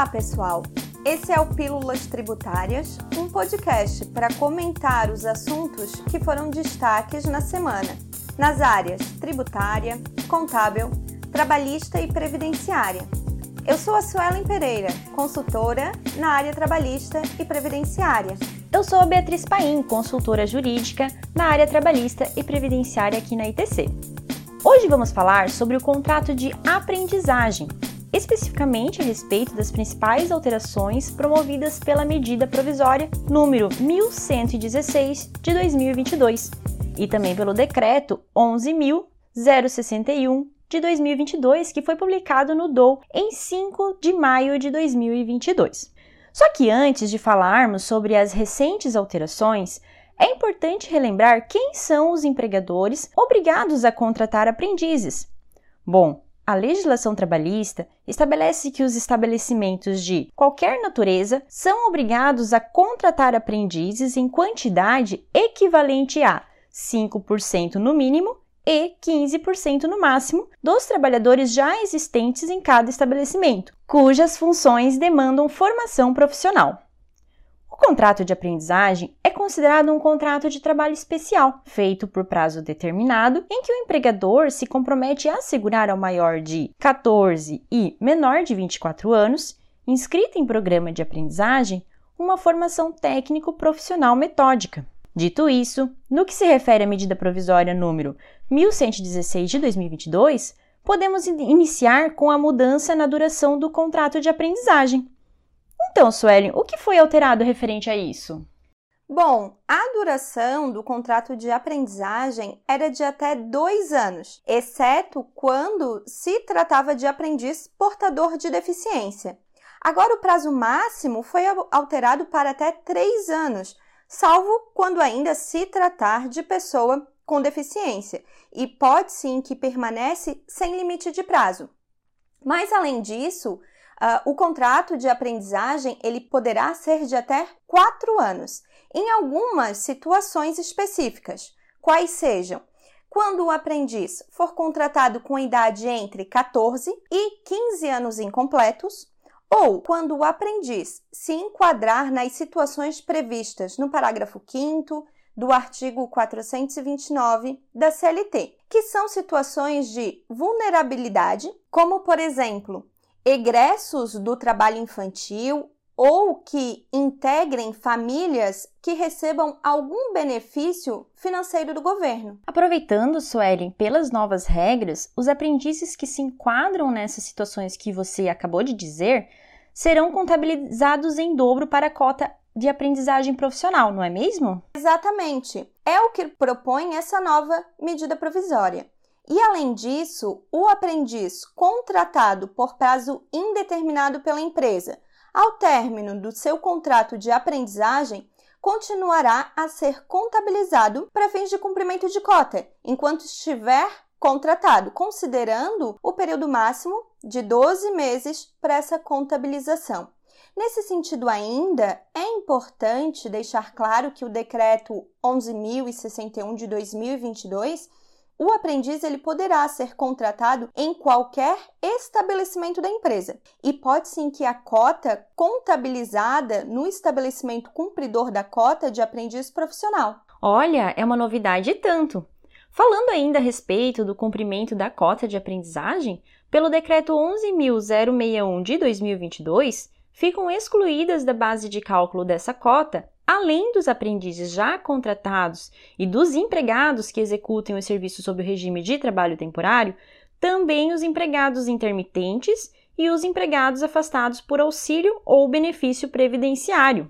Olá, pessoal! Esse é o Pílulas Tributárias, um podcast para comentar os assuntos que foram destaques na semana, nas áreas tributária, contábil, trabalhista e previdenciária. Eu sou a Suelen Pereira, consultora na área trabalhista e previdenciária. Eu sou a Beatriz Paim, consultora jurídica na área trabalhista e previdenciária aqui na ITC. Hoje vamos falar sobre o contrato de aprendizagem, especificamente a respeito das principais alterações promovidas pela medida provisória número 1116 de 2022 e também pelo decreto 11061 de 2022, que foi publicado no DOU em 5 de maio de 2022. Só que antes de falarmos sobre as recentes alterações, é importante relembrar quem são os empregadores obrigados a contratar aprendizes. Bom, a legislação trabalhista estabelece que os estabelecimentos de qualquer natureza são obrigados a contratar aprendizes em quantidade equivalente a 5% no mínimo e 15% no máximo dos trabalhadores já existentes em cada estabelecimento, cujas funções demandam formação profissional contrato de aprendizagem é considerado um contrato de trabalho especial, feito por prazo determinado, em que o empregador se compromete a assegurar ao maior de 14 e menor de 24 anos, inscrito em programa de aprendizagem, uma formação técnico-profissional metódica. Dito isso, no que se refere à medida provisória número 1116 de 2022, podemos iniciar com a mudança na duração do contrato de aprendizagem, então, Suelen, o que foi alterado referente a isso? Bom, a duração do contrato de aprendizagem era de até dois anos, exceto quando se tratava de aprendiz portador de deficiência. Agora, o prazo máximo foi alterado para até três anos, salvo quando ainda se tratar de pessoa com deficiência, e pode sim que permanece sem limite de prazo. Mas, além disso, Uh, o contrato de aprendizagem ele poderá ser de até quatro anos, em algumas situações específicas, quais sejam? Quando o aprendiz for contratado com idade entre 14 e 15 anos incompletos, ou quando o aprendiz se enquadrar nas situações previstas no parágrafo 5 do artigo 429 da CLT, que são situações de vulnerabilidade, como, por exemplo, egressos do trabalho infantil ou que integrem famílias que recebam algum benefício financeiro do governo. Aproveitando, Suelen, pelas novas regras, os aprendizes que se enquadram nessas situações que você acabou de dizer serão contabilizados em dobro para a cota de aprendizagem profissional, não é mesmo? Exatamente. É o que propõe essa nova medida provisória. E além disso, o aprendiz contratado por prazo indeterminado pela empresa, ao término do seu contrato de aprendizagem, continuará a ser contabilizado para fins de cumprimento de cota, enquanto estiver contratado, considerando o período máximo de 12 meses para essa contabilização. Nesse sentido, ainda é importante deixar claro que o decreto 11.061 de 2022 o aprendiz ele poderá ser contratado em qualquer estabelecimento da empresa e pode sim que a cota contabilizada no estabelecimento cumpridor da cota de aprendiz profissional. Olha, é uma novidade tanto. Falando ainda a respeito do cumprimento da cota de aprendizagem, pelo decreto 11.061 de 2022, ficam excluídas da base de cálculo dessa cota além dos aprendizes já contratados e dos empregados que executem o serviço sob o regime de trabalho temporário, também os empregados intermitentes e os empregados afastados por auxílio ou benefício previdenciário.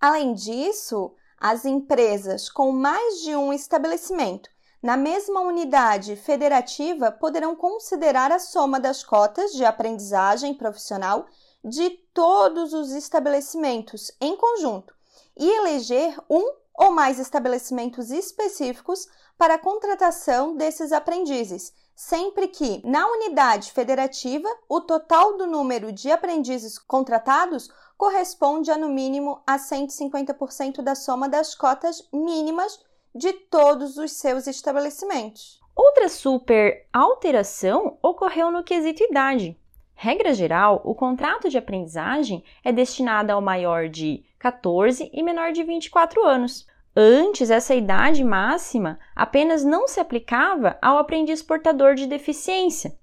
Além disso, as empresas com mais de um estabelecimento na mesma unidade federativa poderão considerar a soma das cotas de aprendizagem profissional de todos os estabelecimentos em conjunto e eleger um ou mais estabelecimentos específicos para a contratação desses aprendizes, sempre que, na unidade federativa, o total do número de aprendizes contratados corresponde a no mínimo a 150% da soma das cotas mínimas de todos os seus estabelecimentos. Outra super alteração ocorreu no quesito idade. Regra geral, o contrato de aprendizagem é destinado ao maior de 14 e menor de 24 anos. Antes, essa idade máxima apenas não se aplicava ao aprendiz portador de deficiência,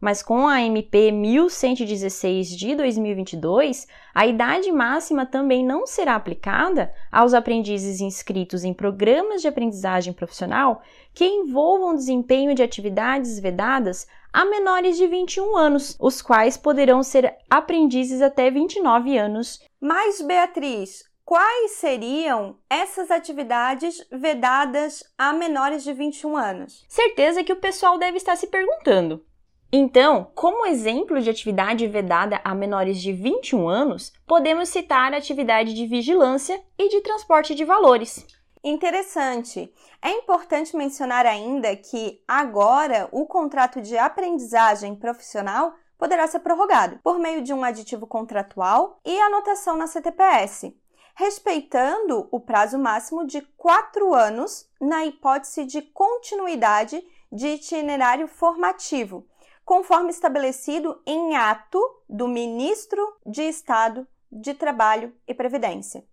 mas com a MP 1116 de 2022, a idade máxima também não será aplicada aos aprendizes inscritos em programas de aprendizagem profissional que envolvam desempenho de atividades vedadas a menores de 21 anos, os quais poderão ser aprendizes até 29 anos. Mas, Beatriz, quais seriam essas atividades vedadas a menores de 21 anos? Certeza que o pessoal deve estar se perguntando. Então, como exemplo de atividade vedada a menores de 21 anos, podemos citar a atividade de vigilância e de transporte de valores. Interessante. É importante mencionar ainda que agora o contrato de aprendizagem profissional poderá ser prorrogado por meio de um aditivo contratual e anotação na CTPS, respeitando o prazo máximo de quatro anos na hipótese de continuidade de itinerário formativo conforme estabelecido em ato do Ministro de Estado de Trabalho e Previdência.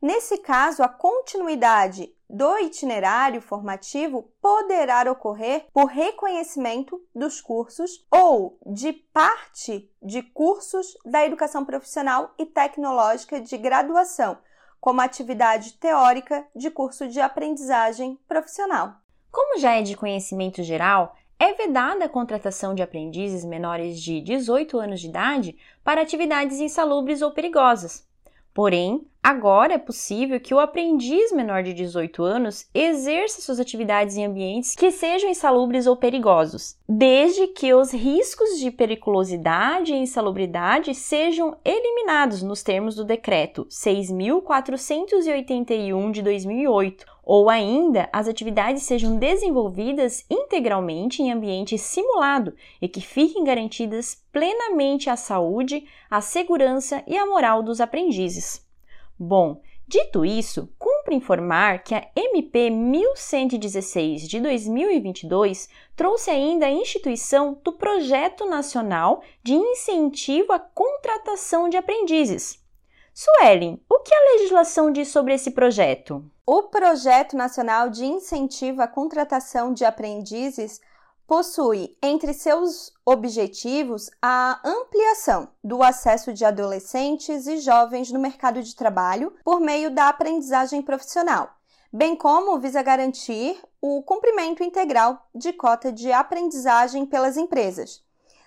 Nesse caso, a continuidade do itinerário formativo poderá ocorrer por reconhecimento dos cursos ou de parte de cursos da educação profissional e tecnológica de graduação, como atividade teórica de curso de aprendizagem profissional. Como já é de conhecimento geral, é vedada a contratação de aprendizes menores de 18 anos de idade para atividades insalubres ou perigosas. Porém, agora é possível que o aprendiz menor de 18 anos exerça suas atividades em ambientes que sejam insalubres ou perigosos, desde que os riscos de periculosidade e insalubridade sejam eliminados nos termos do decreto 6481 de 2008, ou ainda as atividades sejam desenvolvidas integralmente em ambiente simulado e que fiquem garantidas plenamente a saúde, a segurança e a moral dos aprendizes. Bom, dito isso, cumpre informar que a MP 1116 de 2022 trouxe ainda a instituição do Projeto Nacional de Incentivo à Contratação de Aprendizes. Suelen, o que a legislação diz sobre esse projeto? O Projeto Nacional de Incentivo à Contratação de Aprendizes possui entre seus objetivos a ampliação do acesso de adolescentes e jovens no mercado de trabalho por meio da aprendizagem profissional, bem como visa garantir o cumprimento integral de cota de aprendizagem pelas empresas.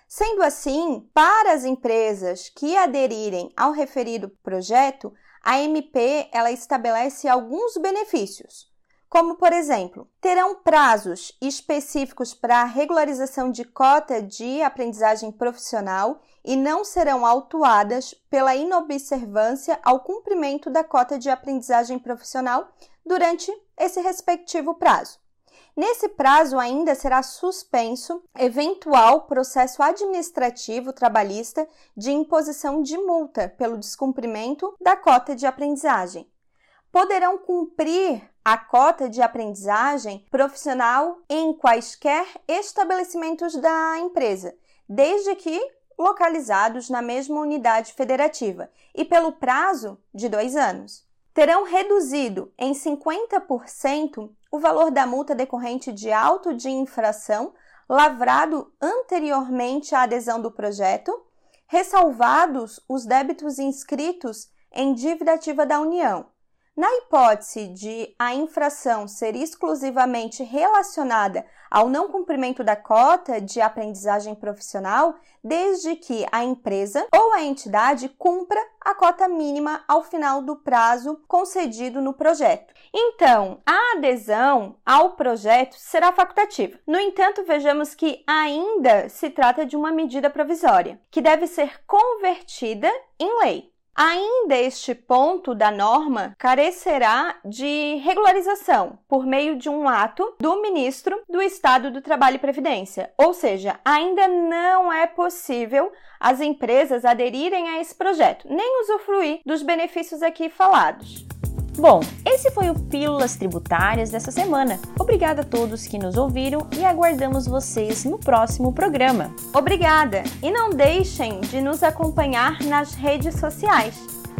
Sendo assim, para as empresas que aderirem ao referido projeto, a MP ela estabelece alguns benefícios, como por exemplo, terão prazos específicos para regularização de cota de aprendizagem profissional e não serão autuadas pela inobservância ao cumprimento da cota de aprendizagem profissional durante esse respectivo prazo. Nesse prazo, ainda será suspenso eventual processo administrativo trabalhista de imposição de multa pelo descumprimento da cota de aprendizagem. Poderão cumprir a cota de aprendizagem profissional em quaisquer estabelecimentos da empresa, desde que localizados na mesma unidade federativa e pelo prazo de dois anos terão reduzido em 50% o valor da multa decorrente de auto de infração lavrado anteriormente à adesão do projeto, ressalvados os débitos inscritos em dívida ativa da União. Na hipótese de a infração ser exclusivamente relacionada ao não cumprimento da cota de aprendizagem profissional, desde que a empresa ou a entidade cumpra a cota mínima ao final do prazo concedido no projeto. Então, a adesão ao projeto será facultativa. No entanto, vejamos que ainda se trata de uma medida provisória, que deve ser convertida em lei. Ainda este ponto da norma carecerá de regularização por meio de um ato do ministro do Estado do Trabalho e Previdência, ou seja, ainda não é possível as empresas aderirem a esse projeto, nem usufruir dos benefícios aqui falados. Bom, esse foi o Pílulas Tributárias dessa semana. Obrigada a todos que nos ouviram e aguardamos vocês no próximo programa. Obrigada! E não deixem de nos acompanhar nas redes sociais.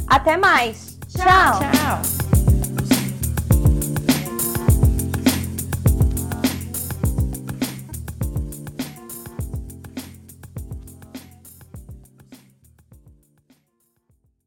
Até mais! Tchau! Tchau.